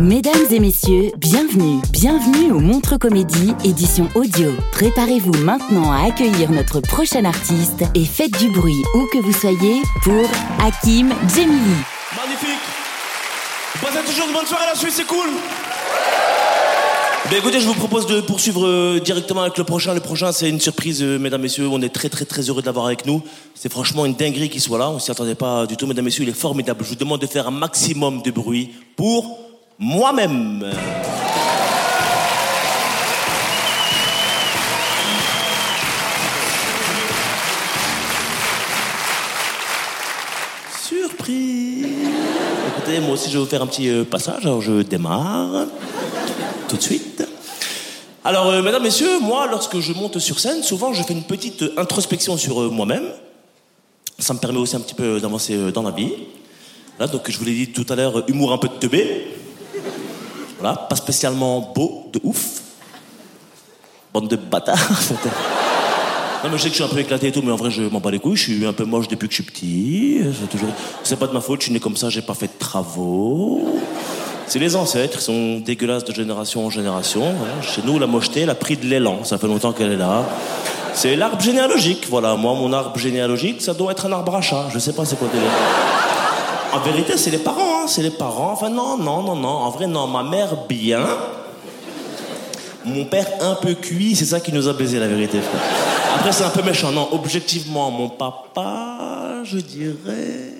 Mesdames et messieurs, bienvenue, bienvenue au Montre Comédie, édition audio. Préparez-vous maintenant à accueillir notre prochain artiste et faites du bruit où que vous soyez pour Hakim Djemili. Magnifique passez toujours une bonne soirée à la Suisse, c'est cool ben écoutez, je vous propose de poursuivre euh, directement avec le prochain. Le prochain, c'est une surprise, euh, mesdames, messieurs. On est très, très, très heureux de l'avoir avec nous. C'est franchement une dinguerie qu'il soit là. On s'y attendait pas du tout, mesdames, messieurs. Il est formidable. Je vous demande de faire un maximum de bruit pour moi-même. Surprise Écoutez, moi aussi, je vais vous faire un petit euh, passage. Alors, je démarre tout de suite. Alors, euh, mesdames, messieurs, moi, lorsque je monte sur scène, souvent, je fais une petite euh, introspection sur moi-même. Ça me permet aussi un petit peu d'avancer dans la vie. Là, donc, je vous l'ai dit tout à l'heure, humour un peu de teubé. Voilà, pas spécialement beau, de ouf. Bande de bâtards. Non, mais je sais que je suis un peu éclaté et tout, mais en vrai, je m'en bats les couilles. Je suis un peu moche depuis que je suis petit. C'est toujours... C'est pas de ma faute, je suis né comme ça, j'ai pas fait de travaux. C'est les ancêtres, ils sont dégueulasses de génération en génération. voilà. Chez nous, la mocheté, elle a pris de l'élan. Ça fait longtemps qu'elle est là. C'est l'arbre généalogique. Voilà, moi, mon arbre généalogique, ça doit être un arbre à chat. Je sais pas c'est quoi délire. En vérité, c'est les parents, hein, c'est les parents. Enfin, non, non, non, non. En vrai, non, ma mère, bien. Mon père, un peu cuit, c'est ça qui nous a baisé, la vérité. Après, c'est un peu méchant. Non, objectivement, mon papa, je dirais.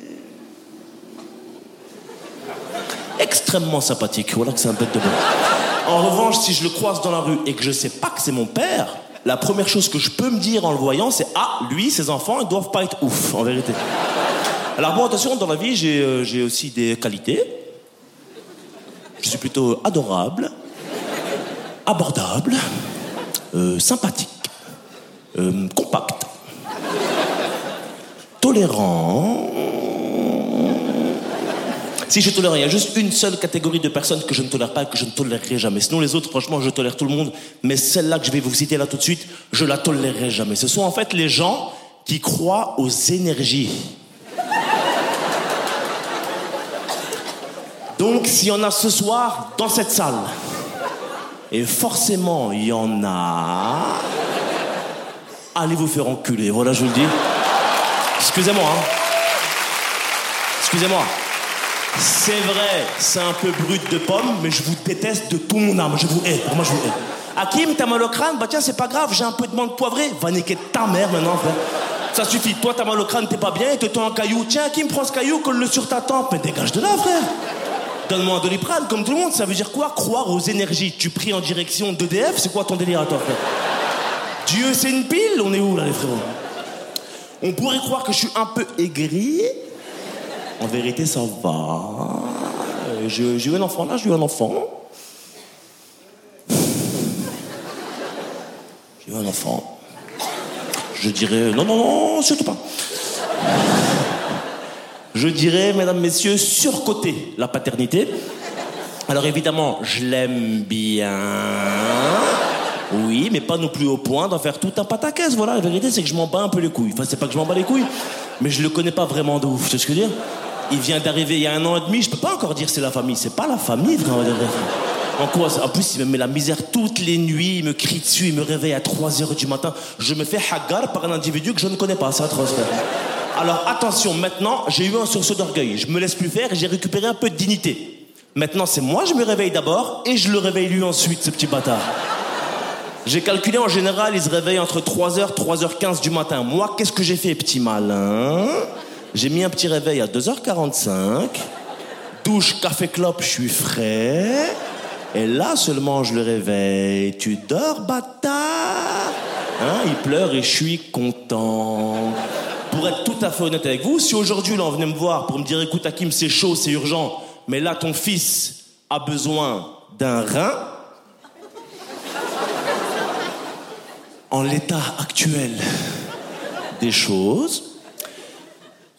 extrêmement sympathique. Voilà que c'est un bête de bon. En revanche, si je le croise dans la rue et que je sais pas que c'est mon père, la première chose que je peux me dire en le voyant, c'est Ah, lui, ses enfants, ils doivent pas être ouf, en vérité. Alors, bon, attention, dans la vie, j'ai euh, j'ai aussi des qualités. Je suis plutôt adorable, abordable, euh, sympathique, euh, compact, tolérant. Si je tolère, il y a juste une seule catégorie de personnes que je ne tolère pas et que je ne tolérerai jamais. Sinon, les autres, franchement, je tolère tout le monde. Mais celle-là que je vais vous citer là tout de suite, je la tolérerai jamais. Ce sont en fait les gens qui croient aux énergies. Donc, s'il y en a ce soir dans cette salle, et forcément il y en a, allez vous faire enculer. Voilà, je vous le dis. Excusez-moi, hein. Excusez-moi. C'est vrai, c'est un peu brut de pomme, mais je vous déteste de tout mon âme. Je vous hais. Vraiment, je vous hais. Hakim, t'as mal au crâne? Bah tiens, c'est pas grave, j'ai un peu de menthe poivrée. Va niquer ta mère maintenant, frère. Ça suffit. Toi, t'as mal au crâne, t'es pas bien, et te tends un caillou. Tiens, Hakim, prends ce caillou, colle-le sur ta tempe. Mais dégage de là, frère. Donne-moi un doliprane, comme tout le monde. Ça veut dire quoi Croire aux énergies. Tu pries en direction d'EDF, c'est quoi ton délire à toi, Dieu, c'est une pile On est où, là, les frérots On pourrait croire que je suis un peu aigri. En vérité, ça va. J'ai eu un enfant là, j'ai eu un enfant. J'ai eu un enfant. Je dirais. Non, non, non, surtout pas. Je dirais, mesdames, messieurs, surcoté la paternité. Alors évidemment, je l'aime bien. Oui, mais pas non plus au point d'en faire tout un pataquès. Voilà, la vérité, c'est que je m'en bats un peu les couilles. Enfin, c'est pas que je m'en bats les couilles, mais je le connais pas vraiment de ouf. Tu sais ce que je veux dire? Il vient d'arriver il y a un an et demi, je peux pas encore dire c'est la famille. C'est pas la famille, frère. En quoi En plus, il me met la misère toutes les nuits, il me crie dessus, il me réveille à 3h du matin. Je me fais hagar par un individu que je ne connais pas, c'est atroce. Alors attention, maintenant, j'ai eu un sursaut d'orgueil. Je me laisse plus faire et j'ai récupéré un peu de dignité. Maintenant, c'est moi, je me réveille d'abord et je le réveille lui ensuite, ce petit bâtard. J'ai calculé en général, il se réveille entre 3h, 3h15 du matin. Moi, qu'est-ce que j'ai fait, petit malin? J'ai mis un petit réveil à 2h45. Douche, café, clope, je suis frais. Et là seulement, je le réveille. Tu dors, bâtard? Hein, il pleure et je suis content. Pour être tout à fait honnête avec vous, si aujourd'hui, là, on venait me voir pour me dire, écoute, Hakim, c'est chaud, c'est urgent, mais là, ton fils a besoin d'un rein, en l'état actuel des choses,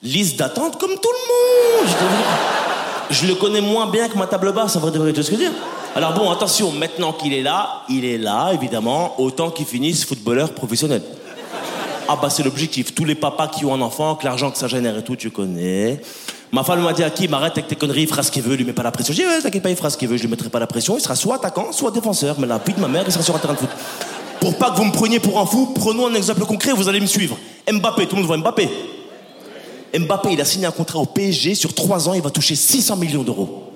liste d'attente comme tout le monde. Je, le connais moins bien que ma table basse, en vrai de vrai, tu ce que je veux dire Alors bon, attention, maintenant qu'il est là, il est là, évidemment, autant qu'il finisse footballeur professionnel. Ah bah c'est l'objectif. Tous les papas qui ont un enfant, que l'argent que ça génère et tout, tu connais. Ma femme m'a dit à qui m'arrête avec tes conneries, il fera ce qu'il veut, lui met pas la pression. J'ai dit ouais, t'inquiète pas, il fera ce qu'il veut, je lui mettrai pas la pression. Il sera soit attaquant, soit défenseur. Mais la vie de ma mère, il sera sur un terrain de foot. Pour pas que vous me preniez pour un fou, prenons un exemple concret, vous allez me suivre. Mbappé, tout le monde voit Mbappé. Mbappé, il a signé un contrat au PSG sur 3 ans, il va toucher 600 millions d'euros.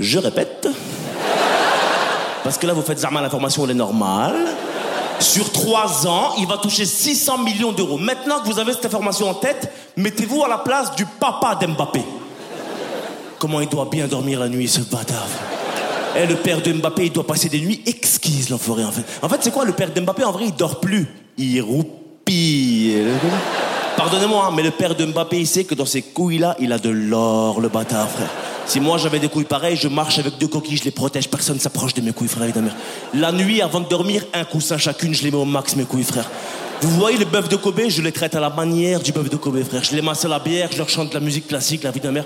Je répète. Parce que là, vous faites Zarma, l'information, elle est normale. Sur 3 ans, il va toucher 600 millions d'euros. Maintenant que vous avez cette information en tête, mettez-vous à la place du papa d'Mbappé. Comment il doit bien dormir la nuit, ce bâtard? Et le père de Mbappé, il doit passer des nuits exquises, l'enfoiré, en fait. En fait, c'est quoi le père de Mbappé En vrai, il dort plus. Il roupille. Pardonnez-moi, mais le père de Mbappé, il sait que dans ces couilles-là, il a de l'or, le bâtard, frère. Si moi j'avais des couilles pareilles, je marche avec deux coquilles, je les protège, personne s'approche de mes couilles, frère, évidemment. La nuit, avant de dormir, un coussin chacune, je les mets au max, mes couilles, frère. Vous voyez le bœuf de Kobe, je les traite à la manière du bœuf de Kobe, frère. Je les masse à la bière, je leur chante la musique classique, la vie de ma mère.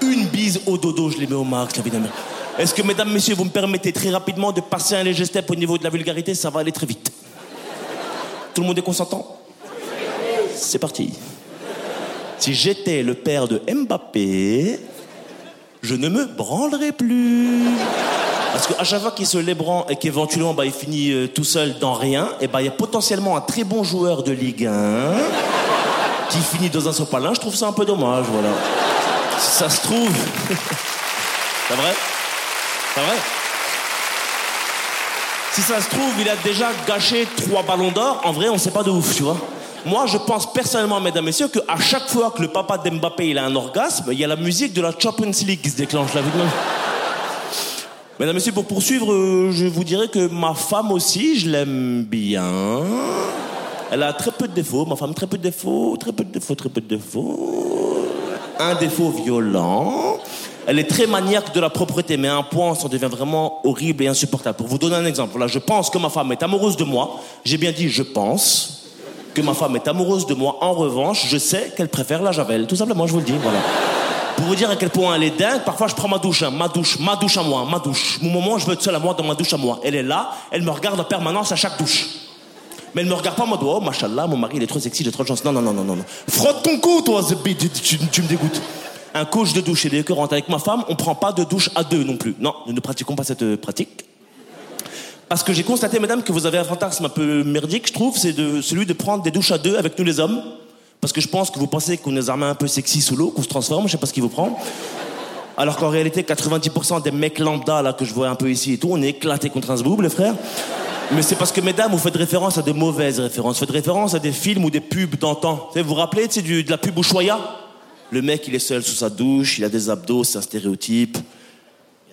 Une bise au dodo, je les mets au max, la vie de ma mère. Est-ce que, mesdames, messieurs, vous me permettez très rapidement de passer un léger step au niveau de la vulgarité? Ça va aller très vite. Tout le monde est consentant? C'est parti. Si j'étais le père de Mbappé, je ne me branlerais plus. Parce qu'à chaque fois qu'il se lébran et qu'éventuellement bah, il finit euh, tout seul dans rien, et bah il y a potentiellement un très bon joueur de Ligue 1 qui finit dans un sopalin. Je trouve ça un peu dommage, voilà. Si ça se trouve. C'est vrai? C'est vrai? Si ça se trouve, il a déjà gâché trois ballons d'or. En vrai, on sait pas de ouf, tu vois. Moi, je pense personnellement, mesdames messieurs, qu'à chaque fois que le papa d'Mbappé il a un orgasme, il y a la musique de la Champions League qui se déclenche. Là, Mesdames messieurs, pour poursuivre, euh, je vous dirais que ma femme aussi, je l'aime bien. Elle a très peu de défauts, ma femme, très peu de défauts, très peu de défauts, très peu de défauts. Un défaut violent. Elle est très maniaque de la propreté, mais à un point, ça devient vraiment horrible et insupportable. Pour vous donner un exemple, là, je pense que ma femme est amoureuse de moi. J'ai bien dit je pense que ma femme est amoureuse de moi. En revanche, je sais qu'elle préfère la javel. Tout simplement, je vous le dis, voilà. Pour vous dire à quel point elle est dingue, parfois je prends ma douche, hein, ma douche, ma douche à moi, ma douche. Mon moment, je veux être seul à moi dans ma douche à moi. Elle est là, elle me regarde en permanence à chaque douche. Mais elle me regarde pas en mode, oh, machallah, mon mari, il est trop sexy, j'ai trop de chance. Non, non, non, non, non. Frotte ton cou, toi, tu, tu, tu me dégoûtes. Un coach de douche, et écœurante. Avec ma femme, on prend pas de douche à deux non plus. Non, nous ne pratiquons pas cette pratique. Parce que j'ai constaté, madame, que vous avez un fantasme un peu merdique, je trouve, c'est de, celui de prendre des douches à deux avec nous les hommes. Parce que je pense que vous pensez qu'on est armés un peu sexy sous l'eau, qu'on se transforme, je sais pas ce qui vous prend. Alors qu'en réalité, 90% des mecs lambda là que je vois un peu ici et tout, on est éclatés contre un zboob, les frères. Mais c'est parce que, mesdames, vous faites référence à de mauvaises références. Vous faites référence à des films ou des pubs d'antan. Vous vous rappelez, c'est de la pub Ushuaïa? Le mec, il est seul sous sa douche, il a des abdos, c'est un stéréotype.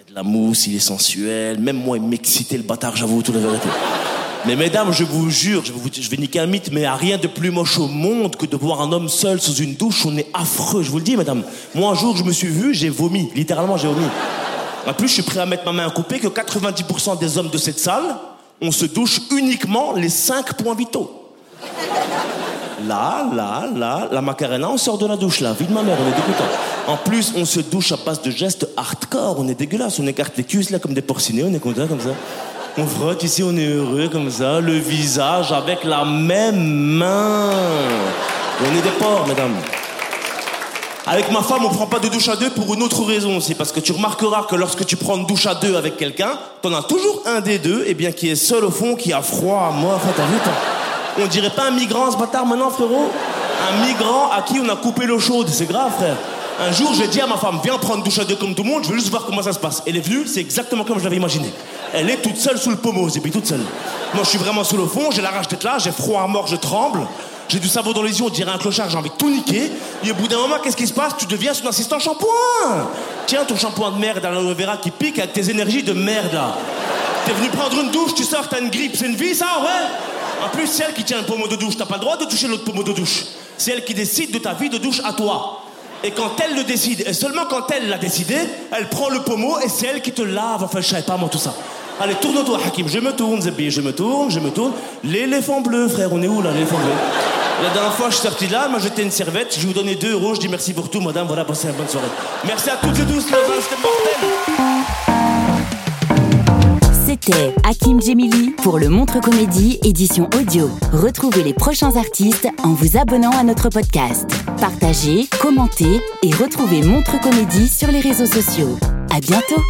De la mousse, il est sensuel. Même moi, il m'excitait le bâtard, j'avoue, toute la vérité. Mais mesdames, je vous jure, je, vous, je vais niquer un mythe, mais il a rien de plus moche au monde que de voir un homme seul sous une douche. On est affreux, je vous le dis, mesdames. Moi, un jour, je me suis vu, j'ai vomi. Littéralement, j'ai vomi. En plus, je suis prêt à mettre ma main à couper que 90% des hommes de cette salle, on se douche uniquement les 5 points vitaux. Là, là, là, la macarena, on sort de la douche, là. Vie de ma mère, on est dégoûtant. En plus, on se douche à base de gestes hardcore, on est dégueulasse. On écarte les cuisses, là, comme des porcinés, on est content, comme ça. On frotte ici, on est heureux comme ça, le visage avec la même main. On est des porcs, mesdames. Avec ma femme, on prend pas de douche à deux pour une autre raison. C'est parce que tu remarqueras que lorsque tu prends une douche à deux avec quelqu'un, t'en as toujours un des deux, et bien qui est seul au fond, qui a froid. Moi, enfin, t'as vu, On dirait pas un migrant, ce bâtard, maintenant, frérot? Un migrant à qui on a coupé l'eau chaude. C'est grave, frère. Un jour, j'ai dit à ma femme, viens prendre douche à deux comme tout le monde, je veux juste voir comment ça se passe. Elle est venue, c'est exactement comme je l'avais imaginé. Elle est toute seule sous le pommeau, et puis toute seule. Moi, je suis vraiment sous le fond, j'ai la rage d'être là, j'ai froid à mort, je tremble. J'ai du savon dans les yeux, on dirait un clochard, j'ai envie de tout niquer. Et au bout d'un moment, qu'est-ce qui se passe? Tu deviens son assistant shampoing. Tiens, ton shampoing de merde à l'aloe vera qui pique avec tes énergies de merde là. T'es venu prendre une douche, tu sors, t'as une grippe, c'est une vie ça, ouais En plus, c'est elle qui tient le pommeau de douche, t'as pas le droit de toucher l'autre pommeau de douche. C'est elle qui décide de ta vie de douche à toi. Et quand elle le décide, et seulement quand elle l'a décidé, elle prend le pommeau et c'est elle qui te lave. Enfin, je savais pas moi tout ça. Allez, tourne-toi, Hakim. Je me tourne, Zebbi. Je me tourne, je me tourne. L'éléphant bleu, frère. On est où là, l'éléphant bleu? La dernière fois, je suis sorti là, m'a jeté une serviette. Je vous donnais 2 euros. Je dis merci pour tout, madame. Voilà, passez une bonne soirée. Merci à toutes et tous. C'était mortel. C'était Hakim Djemili pour le Montre Comédie édition audio. Retrouvez les prochains artistes en vous abonnant à notre podcast. Partagez, commentez et retrouvez Montre Comédie sur les réseaux sociaux. À bientôt!